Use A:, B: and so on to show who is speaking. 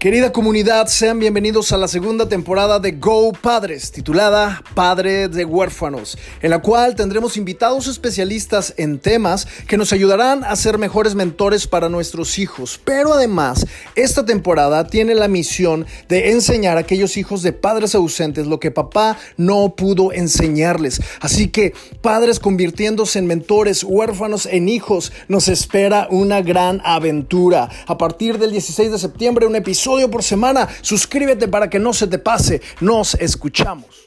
A: Querida comunidad, sean bienvenidos a la segunda temporada de Go Padres, titulada Padre de Huérfanos, en la cual tendremos invitados especialistas en temas que nos ayudarán a ser mejores mentores para nuestros hijos. Pero además, esta temporada tiene la misión de enseñar a aquellos hijos de padres ausentes lo que papá no pudo enseñarles. Así que, padres convirtiéndose en mentores, huérfanos en hijos, nos espera una gran aventura. A partir del 16 de septiembre, un episodio por semana. Suscríbete para que no se te pase. Nos escuchamos.